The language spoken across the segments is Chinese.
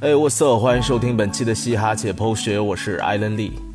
哎，我色，欢迎收听本期的嘻哈解剖学，我是艾伦利。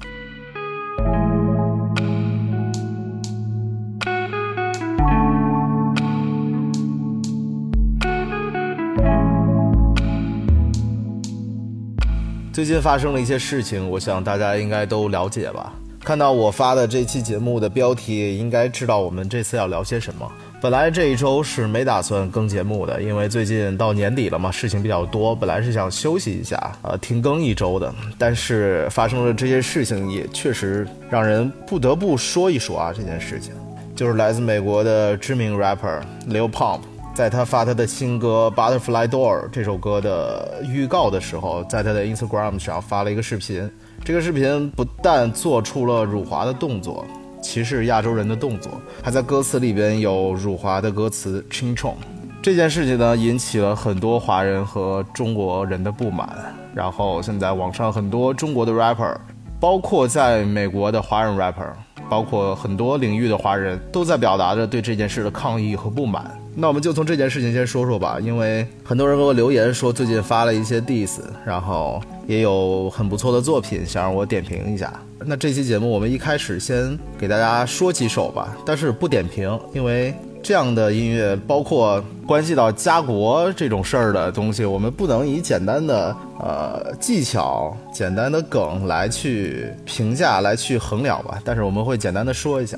最近发生了一些事情，我想大家应该都了解吧。看到我发的这期节目的标题，应该知道我们这次要聊些什么。本来这一周是没打算更节目的，因为最近到年底了嘛，事情比较多。本来是想休息一下，呃，停更一周的。但是发生了这些事情，也确实让人不得不说一说啊。这件事情就是来自美国的知名 rapper Lil Pump，在他发他的新歌《Butterfly Door》这首歌的预告的时候，在他的 Instagram 上发了一个视频。这个视频不但做出了辱华的动作。歧视亚洲人的动作，还在歌词里边有辱华的歌词 “ching chong”。这件事情呢，引起了很多华人和中国人的不满。然后现在网上很多中国的 rapper，包括在美国的华人 rapper，包括很多领域的华人都在表达着对这件事的抗议和不满。那我们就从这件事情先说说吧，因为很多人给我留言说最近发了一些 diss，然后也有很不错的作品想让我点评一下。那这期节目我们一开始先给大家说几首吧，但是不点评，因为这样的音乐包括关系到家国这种事儿的东西，我们不能以简单的呃技巧、简单的梗来去评价、来去衡量吧。但是我们会简单的说一下。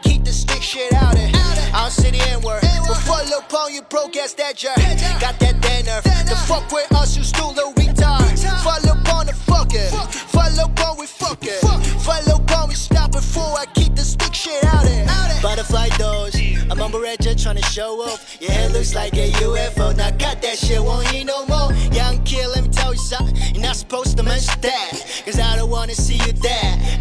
that shit out in our city and word. Before Lil Pon, you broke ass that jerk. Got that damn nerve. The fuck with us, you stupid a retard. Fuck Lil Pon, the fucker. Fuck Lil we fuck Fuck Lil Pon, we stop it. before I keep the stick shit out in. Butterfly doors. I'm on just trying to show off. Your head looks like a UFO. Now got that shit, won't hear no more. Young kid, let me tell you something. You're not supposed to mention that. Cause I don't wanna see you dead.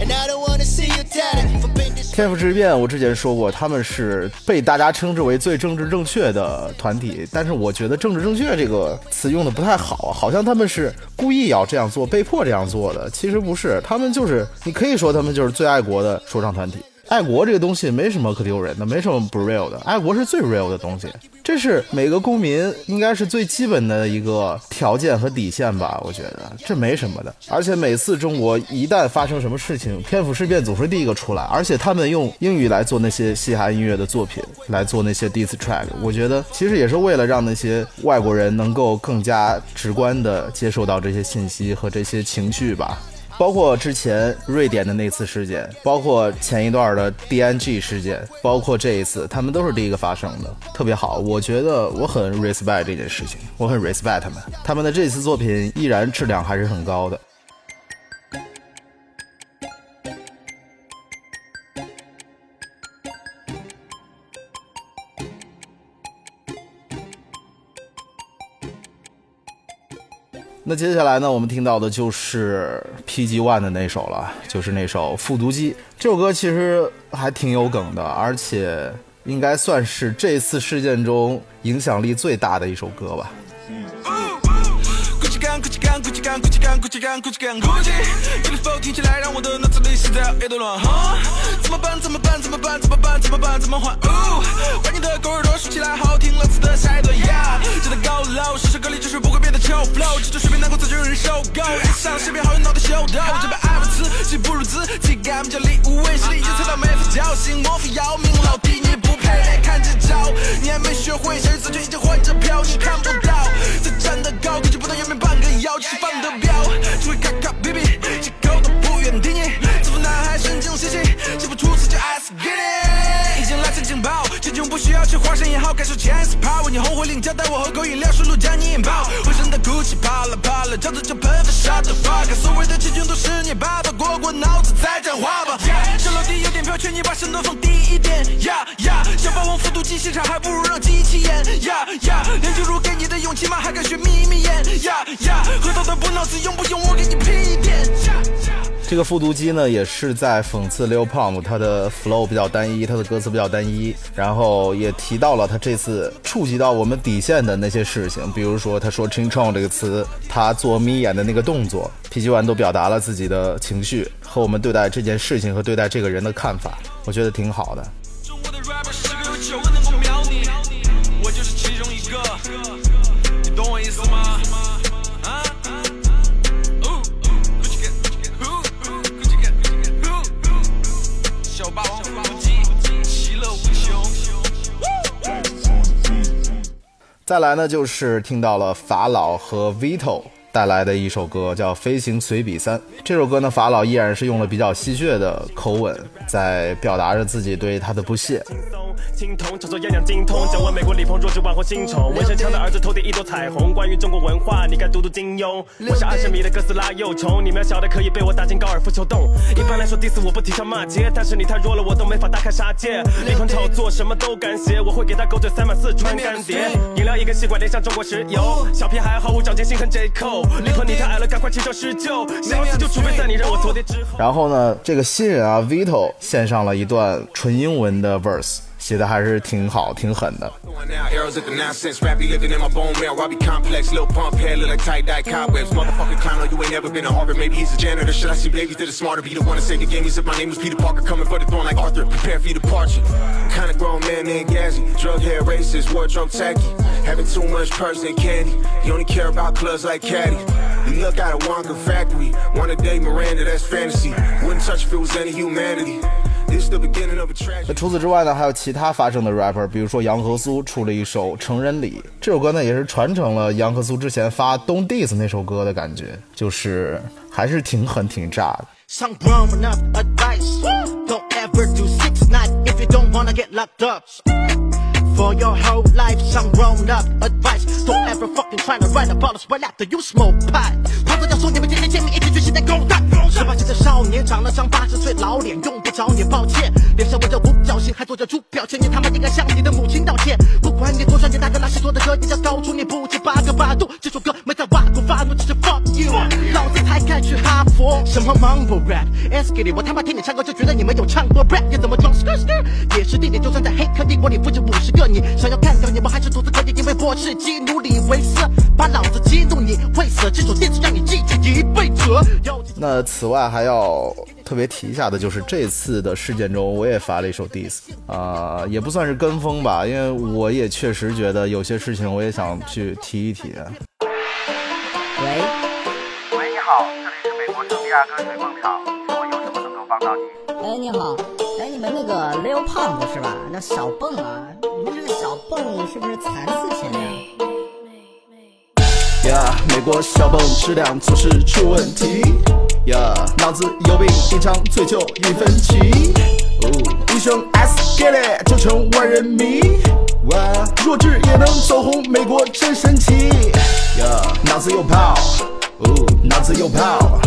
天赋之变，我之前说过，他们是被大家称之为最政治正确的团体，但是我觉得“政治正确”这个词用的不太好，好像他们是故意要这样做，被迫这样做的。其实不是，他们就是，你可以说他们就是最爱国的说唱团体。爱国这个东西没什么可丢人的，没什么不 real 的。爱国是最 real 的东西，这是每个公民应该是最基本的一个条件和底线吧？我觉得这没什么的。而且每次中国一旦发生什么事情，天府事变总是第一个出来，而且他们用英语来做那些嘻哈音乐的作品，来做那些 diss track，我觉得其实也是为了让那些外国人能够更加直观的接受到这些信息和这些情绪吧。包括之前瑞典的那次事件，包括前一段的 DNG 事件，包括这一次，他们都是第一个发生的，特别好。我觉得我很 respect 这件事情，我很 respect 他们，他们的这次作品依然质量还是很高的。那接下来呢，我们听到的就是 PG One 的那首了，就是那首《复读机》。这首歌其实还挺有梗的，而且应该算是这次事件中影响力最大的一首歌吧。听起来让我的脑子里现在一堆乱。怎么办？怎么办？怎么办？怎么办？怎么办？怎么换？把你的狗耳朵竖起来，好听这求水平，难够早就有人收购。遇上身边好友，脑袋秀丢。我这边爱自己，不如自己。哥们叫李无畏，实力已经踩到没法脚心。莫非姚明老弟，你不配看这招？你还没学会，小鱼早就已经换着飘。你是看不到，再站得高，格局不断姚明半个腰。只放的彪只会卡卡比比，借口都不愿听。自负男孩，神经兮兮。花生也好，感受前世怕为你后悔领教，带我喝口饮料，顺路将你引爆。浑身的哭泣，怕了怕了，叫着就喷发傻的 fuck，所谓的气全都是你爸爸过过脑子再讲话吧。上楼梯有点飘，劝你把身段放低一点。呀呀，想霸王复读机现场，还不如让机器演。呀呀，梁静茹给你的勇气吗？还敢学眯眯眼？呀呀，喝到的不脑子用不用我给你批一遍？这个复读机呢，也是在讽刺 Lil Pump，他的 flow 比较单一，他的歌词比较单一，然后也提到了他这次触及到我们底线的那些事情，比如说他说 “ching chong” 这个词，他做眯眼的那个动作，PG One 都表达了自己的情绪和我们对待这件事情和对待这个人的看法，我觉得挺好。的再来呢，就是听到了法老和 Vito 带来的一首歌，叫《飞行随笔三》。这首歌呢，法老依然是用了比较戏谑的口吻，在表达着自己对他的不屑。青铜，炒作样样精通。讲完美国李鹏，弱智万红新宠。纹身枪的儿子头顶一朵彩虹。关于中国文化，你该读读金庸。我是二十米的哥斯拉幼虫，你渺小的可以被我打进高尔夫球洞。一般来说，diss 我不提倡骂街，但是你太弱了，我都没法大开杀戒。李鹏炒作什么都敢写，我会给他狗嘴塞满四川干碟。饮料一根吸管连上中国石油，小屁孩毫无长进，心狠 J 扣。李鹏你太矮了，赶快起手施救。下次就除非在你让我头跌之后。然后呢，这个新人啊，Vito 献上了一段纯英文的 verse，写的还是挺好、挺狠的。Oh, a a 那除此之外呢，还有其他发声的 rapper，比如说杨和苏出了一首《成人礼》，这首歌呢也是传承了杨和苏之前发《Don't Diss》那首歌的感觉，就是还是挺狠挺炸的。Some grown up advice. Don't ever do six nine if you don't wanna get locked up. For your whole life, some grown up advice. Don't ever fucking try to write us right after you smoke pot. 话都要说你们天天见面，一起去现在勾搭。十八岁的少年长了张八十岁老脸，用不着你抱歉。脸上纹着五角星，还做着猪表情，你他妈应该向你的母亲道歉。不管你多少年，大哥那些做的歌，也要高出你不止八个八度。这首歌没在挖苦发怒，只是 fuck you。老子才敢去哈佛，什么 mumble rap，S K 里我他妈听你唱歌就觉得你没有唱过 rap，你怎么装 skr skr？也是地点，就算在黑客帝国里复制五十个你，想要干掉你们还是独自可以，因为我是基努里维斯，把老子激怒你会死，这首电子让你记住一辈。那此外还要特别提一下的就是这次的事件中，我也发了一首 diss，啊、也不算是跟风吧，因为我也确实觉得有些事情我也想去提一提。喂，喂，你好，这里是美国圣地亚哥水泵厂，请问有什么能够帮到你？哎，你好，哎，你们那个 Leo Pump 是吧？那小蹦啊，你们这个小蹦是不是残次品呀？呀，美国小蹦质量总是出问题。呀，脑子有病，一张嘴就一分歧。哦，英雄 S get it 就成万人迷。哇，弱智也能走红，美国真神奇。呀，脑子有泡，哦，脑子有泡，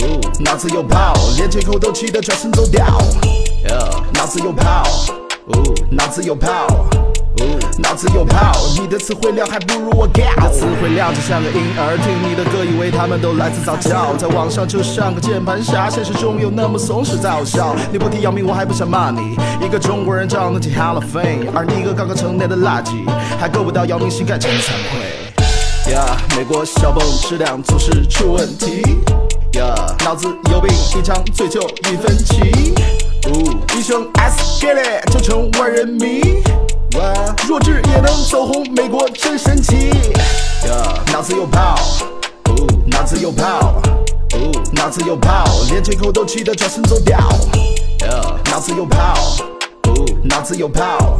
哦，脑子有泡，连借口都气得转身走掉。呀，脑子有泡，脑子有泡。哦，脑子有泡，你的词汇量还不如我高。你的词汇量就像个婴儿，听你的歌以为他们都来自早教，在网上就像个键盘侠，现实中又那么松弛在好笑。你不提姚明，我还不想骂你。一个中国人长得起 Hall of Fame，而你一个刚刚成年的垃圾，还够不到姚明膝盖，真惭愧。呀，美国小蹦质量总是出问题。呀，脑子有病，一张嘴就一分歧。哦，英雄 S get it 就成万人迷。哇，弱智也能走红，美国真神奇。呀，脑子有泡，脑子有泡，脑子有泡，连借口都气得转身走掉。呀，脑子有泡，脑子有泡。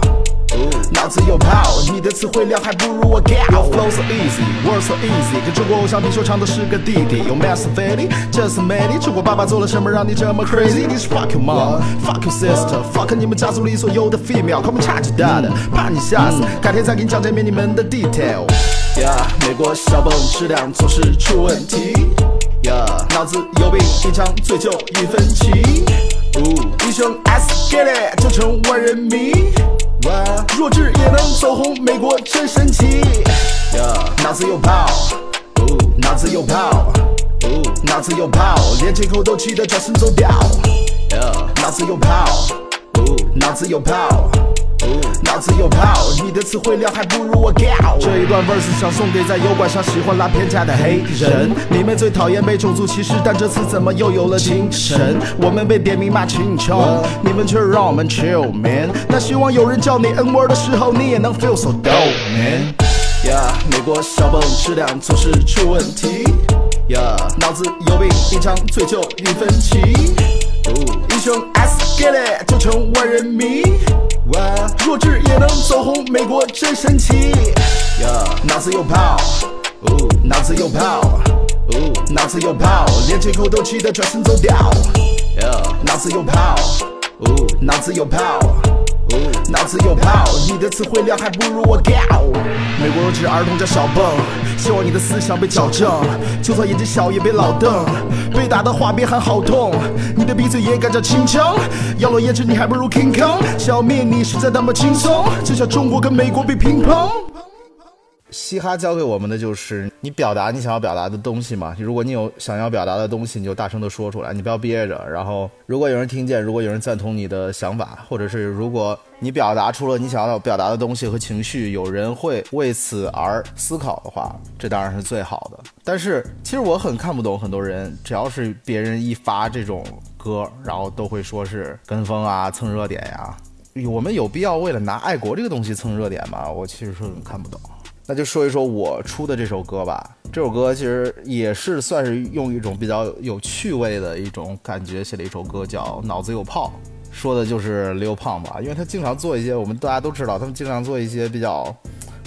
哦，脑子有泡，你的词汇量还不如我高。Your flow so easy, words so easy，跟中国偶像比，说唱都是个弟弟。有 Machiavelli，这是魅力。中国爸爸做了什么让你这么 crazy？你是 fuck your mom，fuck your sister，fuck 你们家族里所有的 female，口门差距大的，怕你吓死。改天再给你讲这面你们的 detail。Yeah，美国小泵质量总是出问题。Yeah，脑子有病，一场醉酒一分歧。英雄 S get it，就成万人迷。弱智也能走红，美国真神奇。Yeah，脑子有泡，脑子有泡，脑子有泡，连借口都气得转身走掉。Yeah，脑子有泡，脑子有泡。脑子有泡，你的词汇量还不如我高。这一段 verse 想送给在油管上喜欢拉偏架的黑人，你们最讨厌被种族歧视，但这次怎么又有了精神？我们被点名骂青穷，你们却让我们 chill man。那希望有人叫你 N word 的时候，你也能 feel so dope man。Yeah，美国小泵质量总是出问题。Yeah，脑子有病，一场醉酒一分歧。英雄 S get it，就成万人迷。弱智也能走红，美国真神奇。脑子有泡，脑子有泡，脑子有泡，连借口都气得转身走掉。脑子有泡，脑子有泡，脑子有泡，你的词汇量还不如我高。美国弱智儿童叫小蹦，希望你的思想被矫正。就算眼睛小也别老瞪，被打的话别喊好痛。你的鼻子也敢叫清腔？要了颜值你还不如 King Kong，消灭你实在那么轻松，就像中国跟美国比乒乓。嘻哈教给我们的就是你表达你想要表达的东西嘛。如果你有想要表达的东西，你就大声的说出来，你不要憋着。然后，如果有人听见，如果有人赞同你的想法，或者是如果你表达出了你想要表达的东西和情绪，有人会为此而思考的话，这当然是最好的。但是，其实我很看不懂很多人，只要是别人一发这种歌，然后都会说是跟风啊、蹭热点呀。我们有必要为了拿爱国这个东西蹭热点吗？我其实是很看不懂。那就说一说我出的这首歌吧。这首歌其实也是算是用一种比较有趣味的一种感觉写了一首歌，叫《脑子有泡》，说的就是刘胖吧，因为他经常做一些我们大家都知道，他们经常做一些比较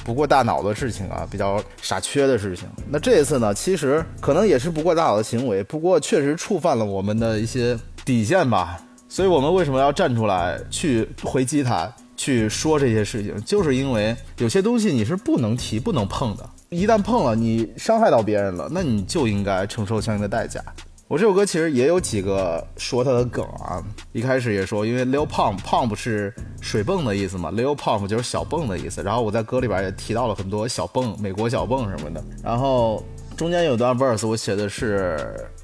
不过大脑的事情啊，比较傻缺的事情。那这一次呢，其实可能也是不过大脑的行为，不过确实触犯了我们的一些底线吧。所以我们为什么要站出来去回击他？去说这些事情，就是因为有些东西你是不能提、不能碰的。一旦碰了，你伤害到别人了，那你就应该承受相应的代价。我这首歌其实也有几个说它的梗啊，一开始也说，因为 Lil Pump，Pump 是水泵的意思嘛，Lil Pump 就是小泵的意思。然后我在歌里边也提到了很多小泵，美国小泵什么的。然后中间有段 verse 我写的是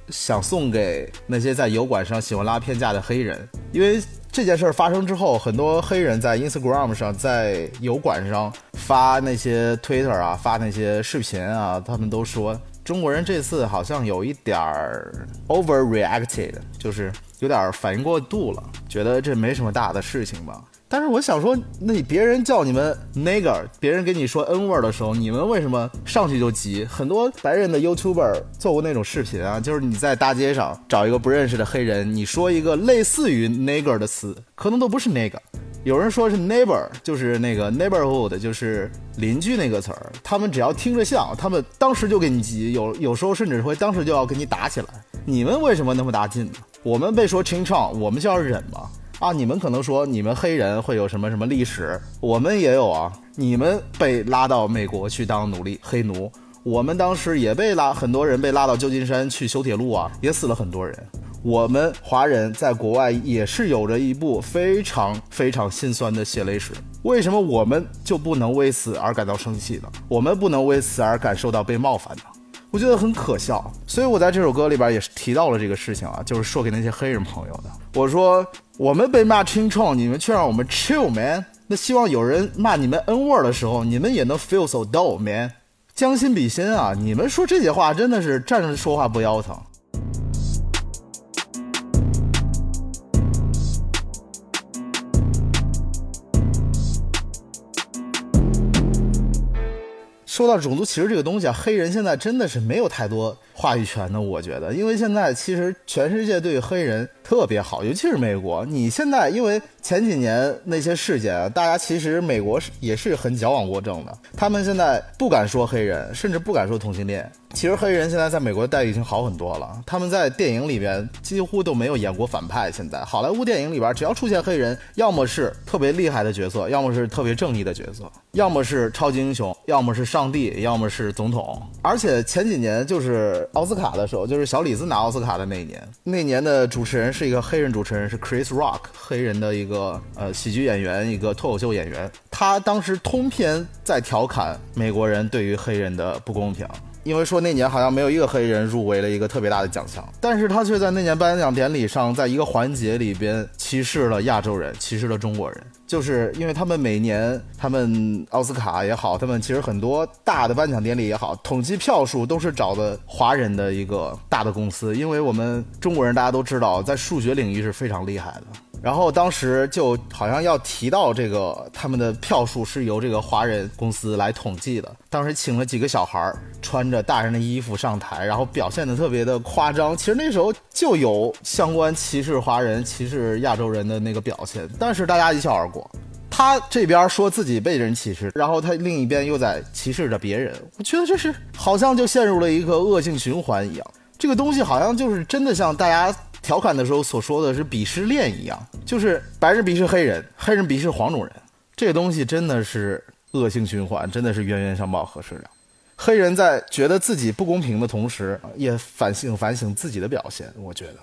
想送给那些在油管上喜欢拉偏架的黑人，因为。这件事发生之后，很多黑人在 Instagram 上、在油管上发那些 Twitter 啊、发那些视频啊，他们都说中国人这次好像有一点儿 overreacted，就是有点反应过度了，觉得这没什么大的事情吧。但是我想说，那你别人叫你们 nigger，别人跟你说 n word 的时候，你们为什么上去就急？很多白人的 YouTuber 做过那种视频啊，就是你在大街上找一个不认识的黑人，你说一个类似于 nigger 的词，可能都不是 nigger，有人说是 neighbor，就是那个 neighborhood，就是邻居那个词儿，他们只要听着像，他们当时就给你急，有有时候甚至会当时就要跟你打起来。你们为什么那么大劲呢？我们被说清唱，我们就要忍吗？啊，你们可能说你们黑人会有什么什么历史，我们也有啊。你们被拉到美国去当奴隶黑奴，我们当时也被拉，很多人被拉到旧金山去修铁路啊，也死了很多人。我们华人在国外也是有着一部非常非常心酸的血泪史，为什么我们就不能为此而感到生气呢？我们不能为此而感受到被冒犯呢？我觉得很可笑，所以我在这首歌里边也是提到了这个事情啊，就是说给那些黑人朋友的。我说我们被骂清创，你们却让我们 chill man。那希望有人骂你们 n word 的时候，你们也能 feel so dull man。将心比心啊，你们说这些话真的是站着说话不腰疼。说到种族歧视这个东西啊，黑人现在真的是没有太多话语权的，我觉得，因为现在其实全世界对黑人特别好，尤其是美国。你现在因为前几年那些事件啊，大家其实美国是也是很矫枉过正的，他们现在不敢说黑人，甚至不敢说同性恋。其实黑人现在在美国的待遇已经好很多了，他们在电影里边几乎都没有演过反派。现在好莱坞电影里边，只要出现黑人，要么是特别厉害的角色，要么是特别正义的角色，要么是超级英雄，要么是上帝，要么是总统。而且前几年就是奥斯卡的时候，就是小李子拿奥斯卡的那一年，那年的主持人是一个黑人主持人，是 Chris Rock，黑人的一个呃喜剧演员，一个脱口秀演员。他当时通篇在调侃美国人对于黑人的不公平。因为说那年好像没有一个黑人入围了一个特别大的奖项，但是他却在那年颁奖典礼上，在一个环节里边歧视了亚洲人，歧视了中国人，就是因为他们每年他们奥斯卡也好，他们其实很多大的颁奖典礼也好，统计票数都是找的华人的一个大的公司，因为我们中国人大家都知道，在数学领域是非常厉害的。然后当时就好像要提到这个他们的票数是由这个华人公司来统计的。当时请了几个小孩儿穿着大人的衣服上台，然后表现的特别的夸张。其实那时候就有相关歧视华人、歧视亚洲人的那个表现，但是大家一笑而过。他这边说自己被人歧视，然后他另一边又在歧视着别人。我觉得这是好像就陷入了一个恶性循环一样。这个东西好像就是真的像大家。调侃的时候所说的是鄙视链一样，就是白人鄙视黑人，黑人鄙视黄种人，这个东西真的是恶性循环，真的是冤冤相报何时了？黑人在觉得自己不公平的同时，也反省反省自己的表现，我觉得。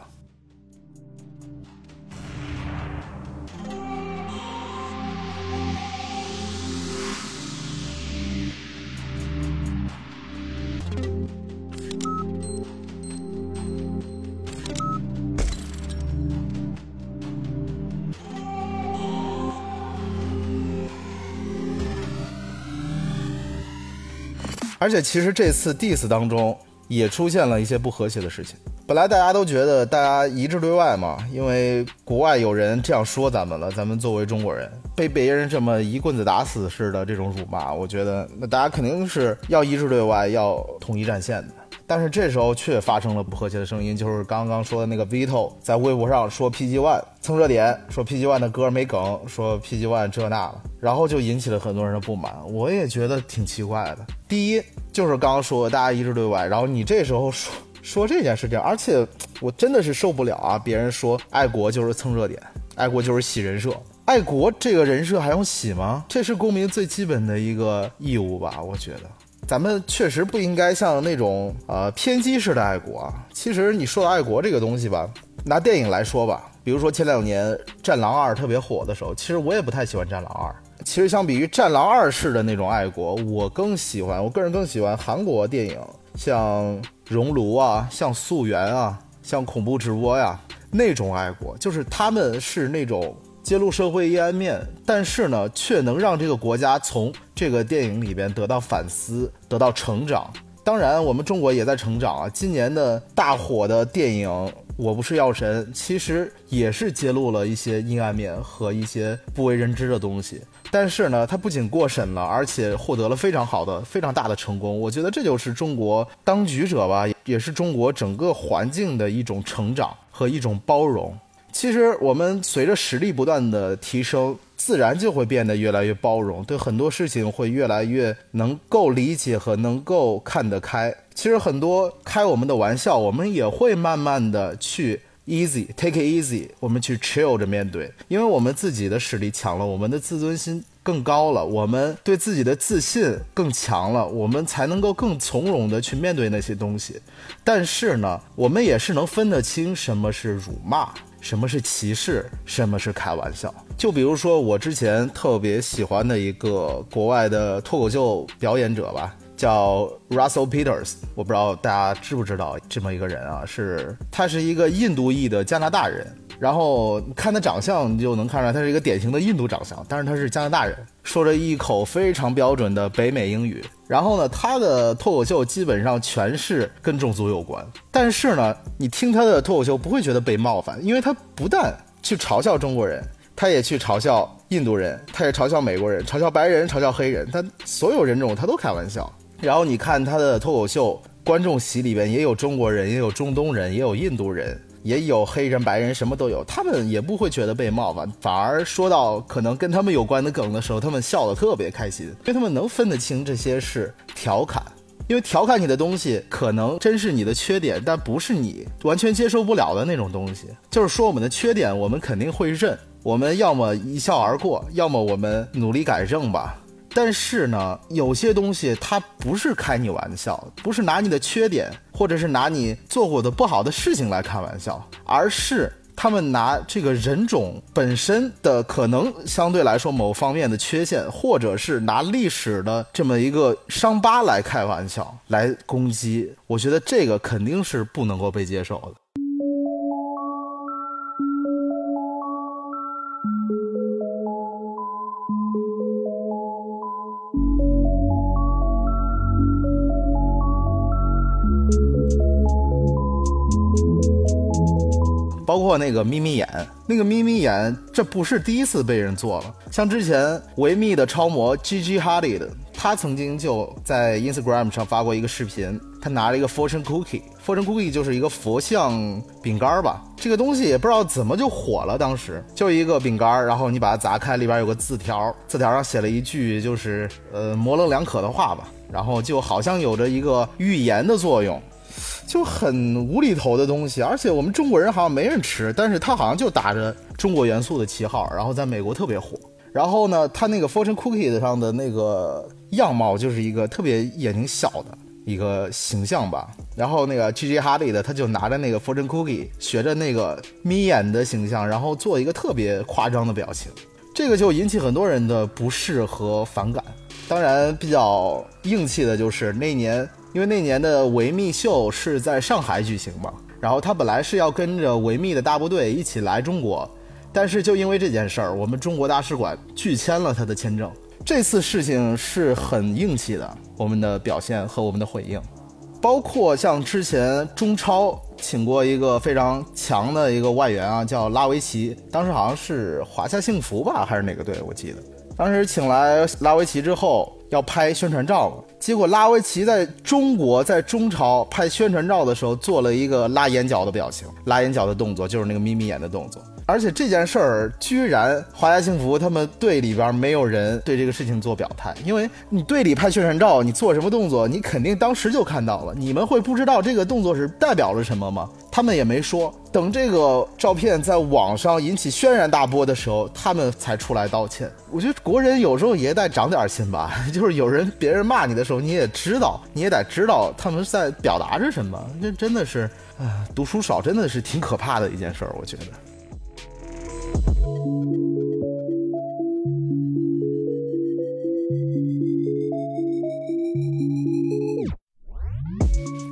而且其实这次 diss 当中也出现了一些不和谐的事情。本来大家都觉得大家一致对外嘛，因为国外有人这样说咱们了，咱们作为中国人被别人这么一棍子打死似的这种辱骂，我觉得那大家肯定是要一致对外，要统一战线的。但是这时候却发生了不和谐的声音，就是刚刚说的那个 Vito 在微博上说 PG One 蹭热点，说 PG One 的歌没梗，说 PG One 这那了，然后就引起了很多人的不满。我也觉得挺奇怪的。第一就是刚刚说大家一致对外，然后你这时候说说这件事情，而且我真的是受不了啊！别人说爱国就是蹭热点，爱国就是洗人设，爱国这个人设还用洗吗？这是公民最基本的一个义务吧？我觉得。咱们确实不应该像那种呃偏激式的爱国啊。其实你说到爱国这个东西吧，拿电影来说吧，比如说前两年《战狼二》特别火的时候，其实我也不太喜欢《战狼二》。其实相比于《战狼二》式的那种爱国，我更喜欢，我个人更喜欢韩国电影，像《熔炉》啊，像《溯源》啊，像《恐怖直播》呀那种爱国，就是他们是那种。揭露社会阴暗面，但是呢，却能让这个国家从这个电影里边得到反思，得到成长。当然，我们中国也在成长啊。今年的大火的电影《我不是药神》，其实也是揭露了一些阴暗面和一些不为人知的东西。但是呢，它不仅过审了，而且获得了非常好的、非常大的成功。我觉得这就是中国当局者吧，也是中国整个环境的一种成长和一种包容。其实我们随着实力不断的提升，自然就会变得越来越包容，对很多事情会越来越能够理解和能够看得开。其实很多开我们的玩笑，我们也会慢慢的去 easy take it easy，我们去 chill 着面对，因为我们自己的实力强了，我们的自尊心更高了，我们对自己的自信更强了，我们才能够更从容的去面对那些东西。但是呢，我们也是能分得清什么是辱骂。什么是歧视？什么是开玩笑？就比如说我之前特别喜欢的一个国外的脱口秀表演者吧，叫 Russell Peters，我不知道大家知不知道这么一个人啊？是他是一个印度裔的加拿大人。然后看他长相，你就能看出来他是一个典型的印度长相，但是他是加拿大人，说着一口非常标准的北美英语。然后呢，他的脱口秀基本上全是跟种族有关，但是呢，你听他的脱口秀不会觉得被冒犯，因为他不但去嘲笑中国人，他也去嘲笑印度人，他也嘲笑美国人，嘲笑白人，嘲笑黑人，他所有人种他都开玩笑。然后你看他的脱口秀，观众席里边也有中国人，也有中东人，也有印度人。也有黑人、白人，什么都有，他们也不会觉得被冒犯，反而说到可能跟他们有关的梗的时候，他们笑得特别开心，因为他们能分得清这些是调侃。因为调侃你的东西可能真是你的缺点，但不是你完全接受不了的那种东西。就是说我们的缺点，我们肯定会认，我们要么一笑而过，要么我们努力改正吧。但是呢，有些东西它不是开你玩笑，不是拿你的缺点，或者是拿你做过的不好的事情来开玩笑，而是。他们拿这个人种本身的可能相对来说某方面的缺陷，或者是拿历史的这么一个伤疤来开玩笑，来攻击，我觉得这个肯定是不能够被接受的。包括那个眯眯眼，那个眯眯眼，这不是第一次被人做了。像之前维密的超模 Gigi Hadid，他曾经就在 Instagram 上发过一个视频，他拿了一个 Fortune Cookie，Fortune Cookie 就是一个佛像饼干吧。这个东西也不知道怎么就火了，当时就一个饼干，然后你把它砸开，里边有个字条，字条上写了一句就是呃模棱两可的话吧，然后就好像有着一个预言的作用。就很无厘头的东西，而且我们中国人好像没人吃，但是他好像就打着中国元素的旗号，然后在美国特别火。然后呢，他那个 Fortune Cookie 上的那个样貌就是一个特别眼睛小的一个形象吧。然后那个 Gigi Hadid 的他就拿着那个 Fortune Cookie 学着那个眯眼的形象，然后做一个特别夸张的表情，这个就引起很多人的不适和反感。当然，比较硬气的就是那年。因为那年的维密秀是在上海举行嘛，然后他本来是要跟着维密的大部队一起来中国，但是就因为这件事儿，我们中国大使馆拒签了他的签证。这次事情是很硬气的，我们的表现和我们的回应，包括像之前中超请过一个非常强的一个外援啊，叫拉维奇，当时好像是华夏幸福吧，还是哪个队？我记得当时请来拉维奇之后。要拍宣传照嘛，结果拉维奇在中国在中朝拍宣传照的时候做了一个拉眼角的表情，拉眼角的动作就是那个眯眯眼的动作。而且这件事儿居然华夏幸福他们队里边没有人对这个事情做表态，因为你队里拍宣传照，你做什么动作，你肯定当时就看到了。你们会不知道这个动作是代表了什么吗？他们也没说。等这个照片在网上引起轩然大波的时候，他们才出来道歉。我觉得国人有时候也得长点心吧，就是有人别人骂你的时候，你也知道，你也得知道他们在表达着什么。这真的是，啊，读书少真的是挺可怕的一件事儿，我觉得。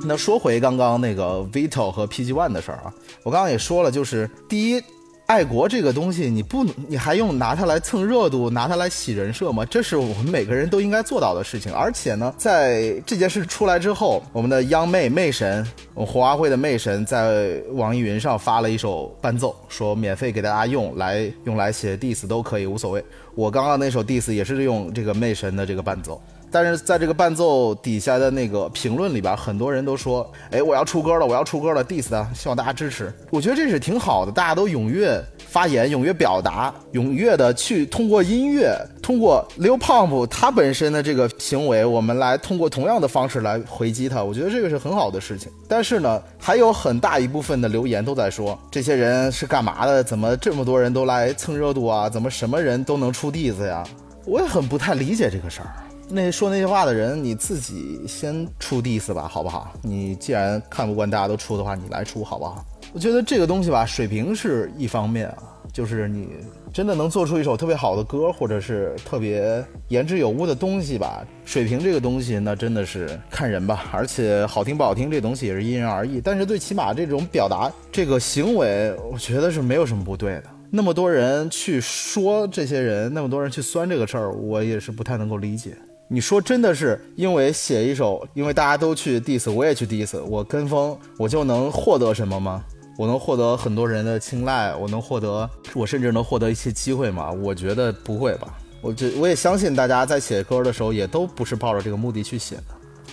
那说回刚刚那个 Vito 和 PG One 的事儿啊，我刚刚也说了，就是第一，爱国这个东西，你不你还用拿它来蹭热度，拿它来洗人设吗？这是我们每个人都应该做到的事情。而且呢，在这件事出来之后，我们的央妹妹神，我红花会的妹神，在网易云上发了一首伴奏，说免费给大家用来用来写 diss 都可以，无所谓。我刚刚那首 diss 也是用这个妹神的这个伴奏。但是在这个伴奏底下的那个评论里边，很多人都说：“哎，我要出歌了，我要出歌了，diss 他，希望大家支持。”我觉得这是挺好的，大家都踊跃发言，踊跃表达，踊跃的去通过音乐，通过 Lil Pump 他本身的这个行为，我们来通过同样的方式来回击他。我觉得这个是很好的事情。但是呢，还有很大一部分的留言都在说，这些人是干嘛的？怎么这么多人都来蹭热度啊？怎么什么人都能出 diss 呀？我也很不太理解这个事儿。那说那些话的人，你自己先出 diss 吧，好不好？你既然看不惯大家都出的话，你来出好不好？我觉得这个东西吧，水平是一方面啊，就是你真的能做出一首特别好的歌，或者是特别言之有物的东西吧，水平这个东西那真的是看人吧，而且好听不好听这东西也是因人而异。但是最起码这种表达这个行为，我觉得是没有什么不对的。那么多人去说这些人，那么多人去酸这个事儿，我也是不太能够理解。你说真的是因为写一首，因为大家都去 diss，我也去 diss，我跟风，我就能获得什么吗？我能获得很多人的青睐，我能获得，我甚至能获得一些机会吗？我觉得不会吧。我觉我也相信大家在写歌的时候也都不是抱着这个目的去写的。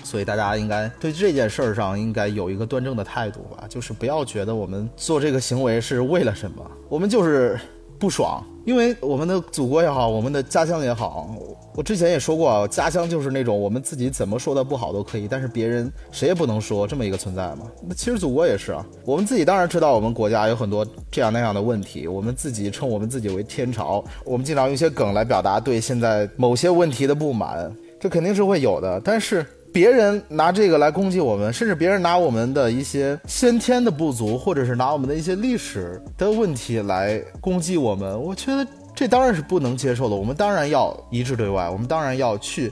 所以大家应该对这件事儿上应该有一个端正的态度吧，就是不要觉得我们做这个行为是为了什么，我们就是不爽，因为我们的祖国也好，我们的家乡也好，我之前也说过啊，家乡就是那种我们自己怎么说的不好都可以，但是别人谁也不能说这么一个存在嘛。那其实祖国也是啊，我们自己当然知道我们国家有很多这样那样的问题，我们自己称我们自己为天朝，我们经常用一些梗来表达对现在某些问题的不满，这肯定是会有的，但是。别人拿这个来攻击我们，甚至别人拿我们的一些先天的不足，或者是拿我们的一些历史的问题来攻击我们，我觉得这当然是不能接受的。我们当然要一致对外，我们当然要去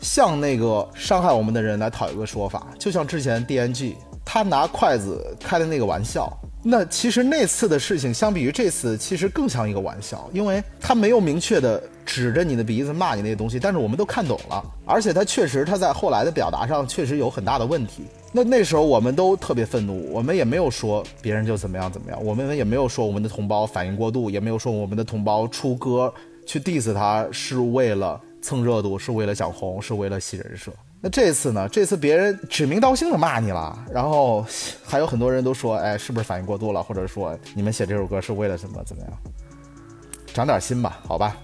向那个伤害我们的人来讨一个说法。就像之前 DNG 他拿筷子开的那个玩笑，那其实那次的事情相比于这次，其实更像一个玩笑，因为他没有明确的。指着你的鼻子骂你那些东西，但是我们都看懂了，而且他确实他在后来的表达上确实有很大的问题。那那时候我们都特别愤怒，我们也没有说别人就怎么样怎么样，我们也没有说我们的同胞反应过度，也没有说我们的同胞出歌去 diss 他是为了蹭热度，是为了想红，是为了洗人设。那这次呢？这次别人指名道姓的骂你了，然后还有很多人都说，哎，是不是反应过度了？或者说你们写这首歌是为了什么？怎么样？长点心吧，好吧。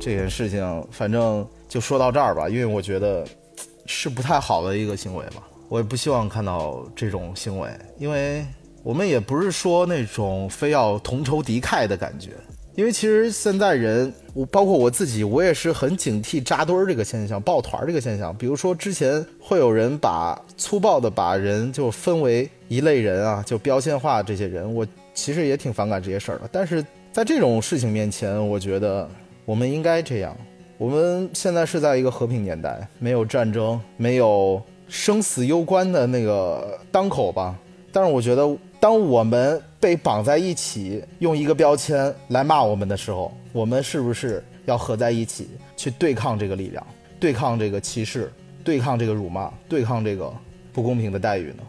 这件事情，反正就说到这儿吧，因为我觉得是不太好的一个行为吧，我也不希望看到这种行为，因为我们也不是说那种非要同仇敌忾的感觉。因为其实现在人，我包括我自己，我也是很警惕扎堆儿这个现象、抱团儿这个现象。比如说之前会有人把粗暴的把人就分为一类人啊，就标签化这些人，我其实也挺反感这些事儿的。但是在这种事情面前，我觉得我们应该这样。我们现在是在一个和平年代，没有战争，没有生死攸关的那个当口吧。但是我觉得，当我们被绑在一起，用一个标签来骂我们的时候，我们是不是要合在一起去对抗这个力量，对抗这个歧视，对抗这个辱骂，对抗这个不公平的待遇呢？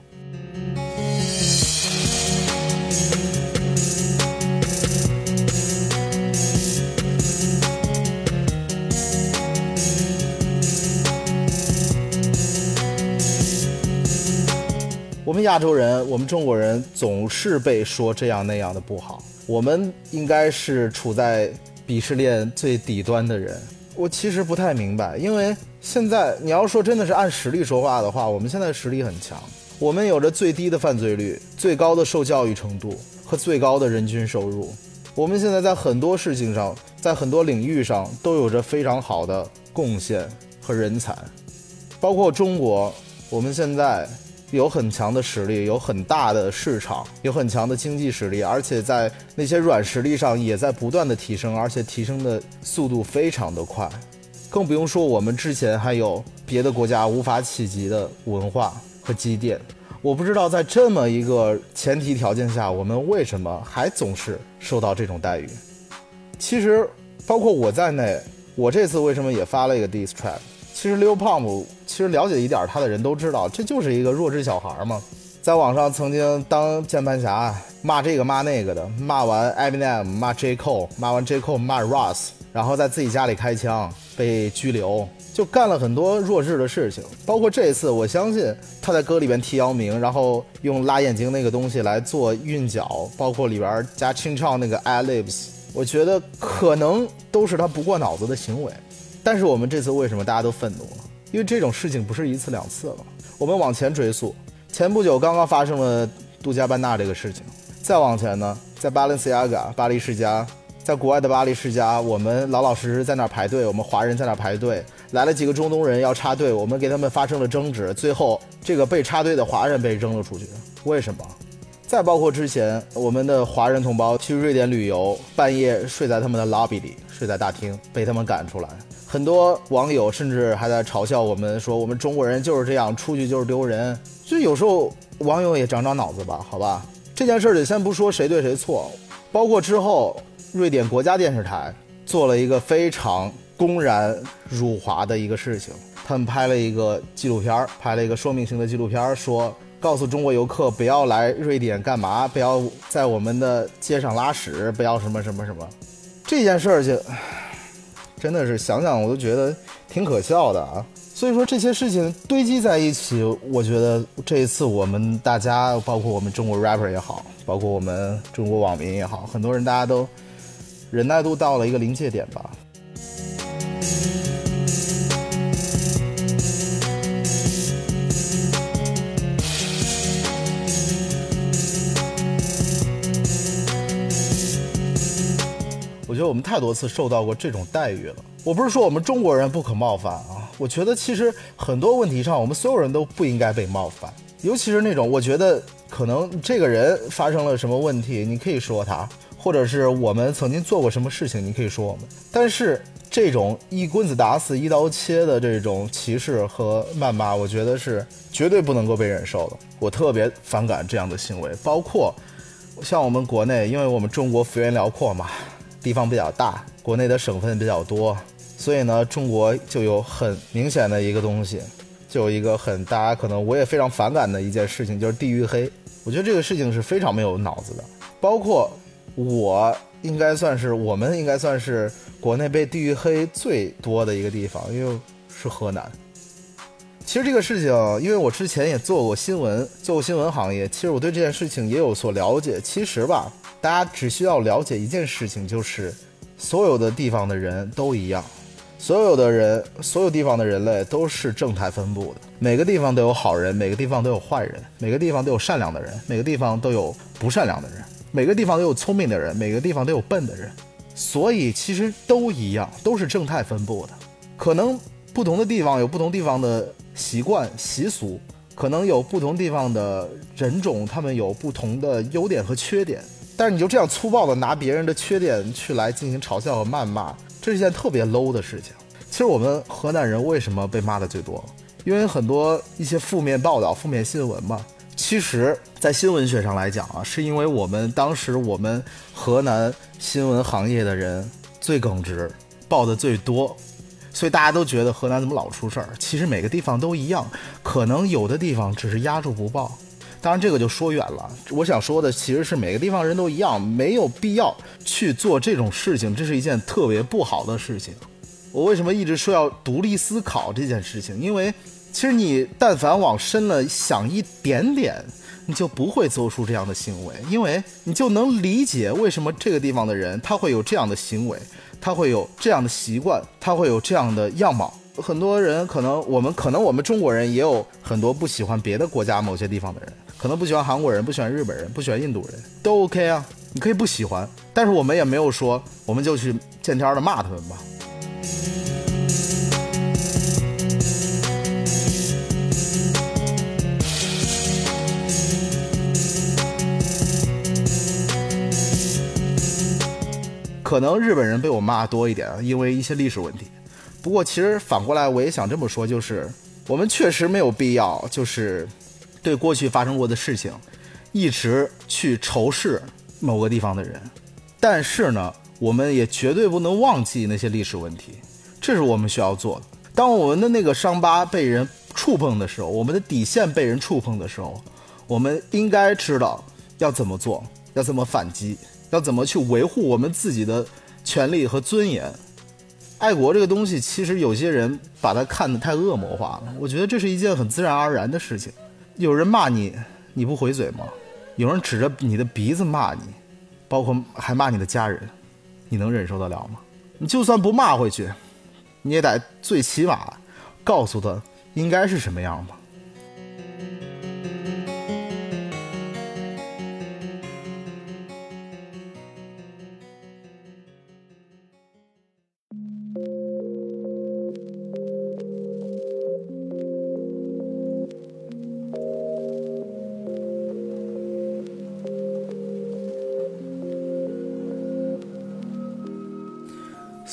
我们亚洲人，我们中国人总是被说这样那样的不好。我们应该是处在鄙视链最底端的人。我其实不太明白，因为现在你要说真的是按实力说话的话，我们现在实力很强。我们有着最低的犯罪率、最高的受教育程度和最高的人均收入。我们现在在很多事情上，在很多领域上都有着非常好的贡献和人才，包括中国，我们现在。有很强的实力，有很大的市场，有很强的经济实力，而且在那些软实力上也在不断的提升，而且提升的速度非常的快，更不用说我们之前还有别的国家无法企及的文化和积淀。我不知道在这么一个前提条件下，我们为什么还总是受到这种待遇？其实，包括我在内，我这次为什么也发了一个 diss track？其实 Lil Pump，其实了解一点他的人都知道，这就是一个弱智小孩嘛。在网上曾经当键盘侠，骂这个骂那个的，骂完 Eminem，骂 J Cole，骂完 J Cole，骂 Ross，然后在自己家里开枪，被拘留，就干了很多弱智的事情。包括这一次，我相信他在歌里边提姚明，然后用拉眼睛那个东西来做韵脚，包括里边加清唱那个 ad libs，我觉得可能都是他不过脑子的行为。但是我们这次为什么大家都愤怒了？因为这种事情不是一次两次了。我们往前追溯，前不久刚刚发生了杜嘉班纳这个事情。再往前呢，在巴伦西亚嘎巴黎世家，在国外的巴黎世家，我们老老实实在那排队，我们华人在那排队，来了几个中东人要插队，我们给他们发生了争执，最后这个被插队的华人被扔了出去。为什么？再包括之前我们的华人同胞去瑞典旅游，半夜睡在他们的 lobby 里，睡在大厅，被他们赶出来。很多网友甚至还在嘲笑我们，说我们中国人就是这样，出去就是丢人。所以有时候网友也长长脑子吧，好吧。这件事儿得先不说谁对谁错，包括之后瑞典国家电视台做了一个非常公然辱华的一个事情，他们拍了一个纪录片，拍了一个说明性的纪录片，说告诉中国游客不要来瑞典干嘛，不要在我们的街上拉屎，不要什么什么什么。这件事儿就真的是想想我都觉得挺可笑的啊。所以说这些事情堆积在一起，我觉得这一次我们大家，包括我们中国 rapper 也好，包括我们中国网民也好，很多人大家都忍耐度到了一个临界点吧。我们太多次受到过这种待遇了。我不是说我们中国人不可冒犯啊，我觉得其实很多问题上，我们所有人都不应该被冒犯。尤其是那种，我觉得可能这个人发生了什么问题，你可以说他，或者是我们曾经做过什么事情，你可以说我们。但是这种一棍子打死、一刀切的这种歧视和谩骂，我觉得是绝对不能够被忍受的。我特别反感这样的行为，包括像我们国内，因为我们中国幅员辽阔嘛。地方比较大，国内的省份比较多，所以呢，中国就有很明显的一个东西，就有一个很大家可能我也非常反感的一件事情，就是地域黑。我觉得这个事情是非常没有脑子的。包括我应该算是我们应该算是国内被地域黑最多的一个地方，因为是河南。其实这个事情，因为我之前也做过新闻，做过新闻行业，其实我对这件事情也有所了解。其实吧。大家只需要了解一件事情，就是所有的地方的人都一样，所有的人，所有地方的人类都是正态分布的。每个地方都有好人，每个地方都有坏人，每个地方都有善良的人，每个地方都有不善良的人，每个地方都有聪明的人，每个地方都有笨的人。所以其实都一样，都是正态分布的。可能不同的地方有不同地方的习惯习俗，可能有不同地方的人种，他们有不同的优点和缺点。但是你就这样粗暴的拿别人的缺点去来进行嘲笑和谩骂，这是一件特别 low 的事情。其实我们河南人为什么被骂的最多？因为很多一些负面报道、负面新闻嘛。其实，在新闻学上来讲啊，是因为我们当时我们河南新闻行业的人最耿直，报的最多，所以大家都觉得河南怎么老出事儿？其实每个地方都一样，可能有的地方只是压住不报。当然，这个就说远了。我想说的其实是每个地方人都一样，没有必要去做这种事情，这是一件特别不好的事情。我为什么一直说要独立思考这件事情？因为其实你但凡往深了想一点点，你就不会做出这样的行为，因为你就能理解为什么这个地方的人他会有这样的行为，他会有这样的习惯，他会有这样的样貌。很多人可能我们可能我们中国人也有很多不喜欢别的国家某些地方的人。可能不喜欢韩国人，不喜欢日本人，不喜欢印度人，都 OK 啊。你可以不喜欢，但是我们也没有说我们就去见天的骂他们吧。可能日本人被我骂多一点，因为一些历史问题。不过其实反过来，我也想这么说，就是我们确实没有必要，就是。对过去发生过的事情，一直去仇视某个地方的人，但是呢，我们也绝对不能忘记那些历史问题，这是我们需要做的。当我们的那个伤疤被人触碰的时候，我们的底线被人触碰的时候，我们应该知道要怎么做，要怎么反击，要怎么去维护我们自己的权利和尊严。爱国这个东西，其实有些人把它看得太恶魔化了，我觉得这是一件很自然而然的事情。有人骂你，你不回嘴吗？有人指着你的鼻子骂你，包括还骂你的家人，你能忍受得了吗？你就算不骂回去，你也得最起码告诉他应该是什么样吧。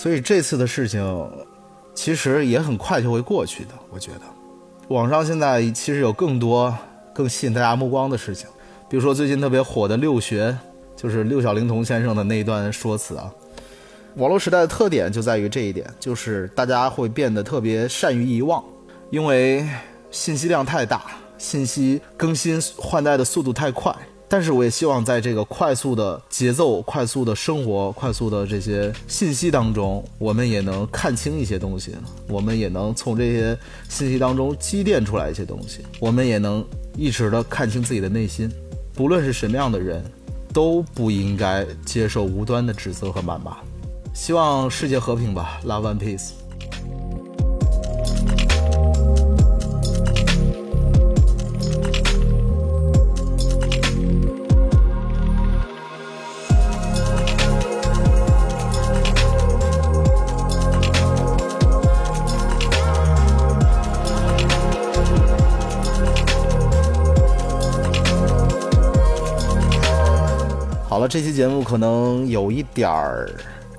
所以这次的事情，其实也很快就会过去的。我觉得，网上现在其实有更多更吸引大家目光的事情，比如说最近特别火的六学，就是六小龄童先生的那一段说辞啊。网络时代的特点就在于这一点，就是大家会变得特别善于遗忘，因为信息量太大，信息更新换代的速度太快。但是我也希望在这个快速的节奏、快速的生活、快速的这些信息当中，我们也能看清一些东西，我们也能从这些信息当中积淀出来一些东西，我们也能一直的看清自己的内心。不论是什么样的人，都不应该接受无端的指责和谩骂。希望世界和平吧，Love and Peace。这期节目可能有一点儿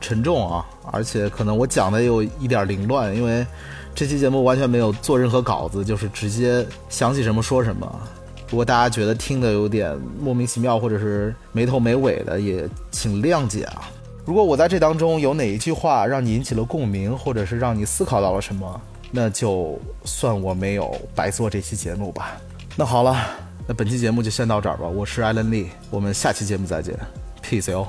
沉重啊，而且可能我讲的有一点凌乱，因为这期节目完全没有做任何稿子，就是直接想起什么说什么。如果大家觉得听的有点莫名其妙，或者是没头没尾的，也请谅解啊。如果我在这当中有哪一句话让你引起了共鸣，或者是让你思考到了什么，那就算我没有白做这期节目吧。那好了。那本期节目就先到这儿吧，我是艾伦利，我们下期节目再见，peace 哟。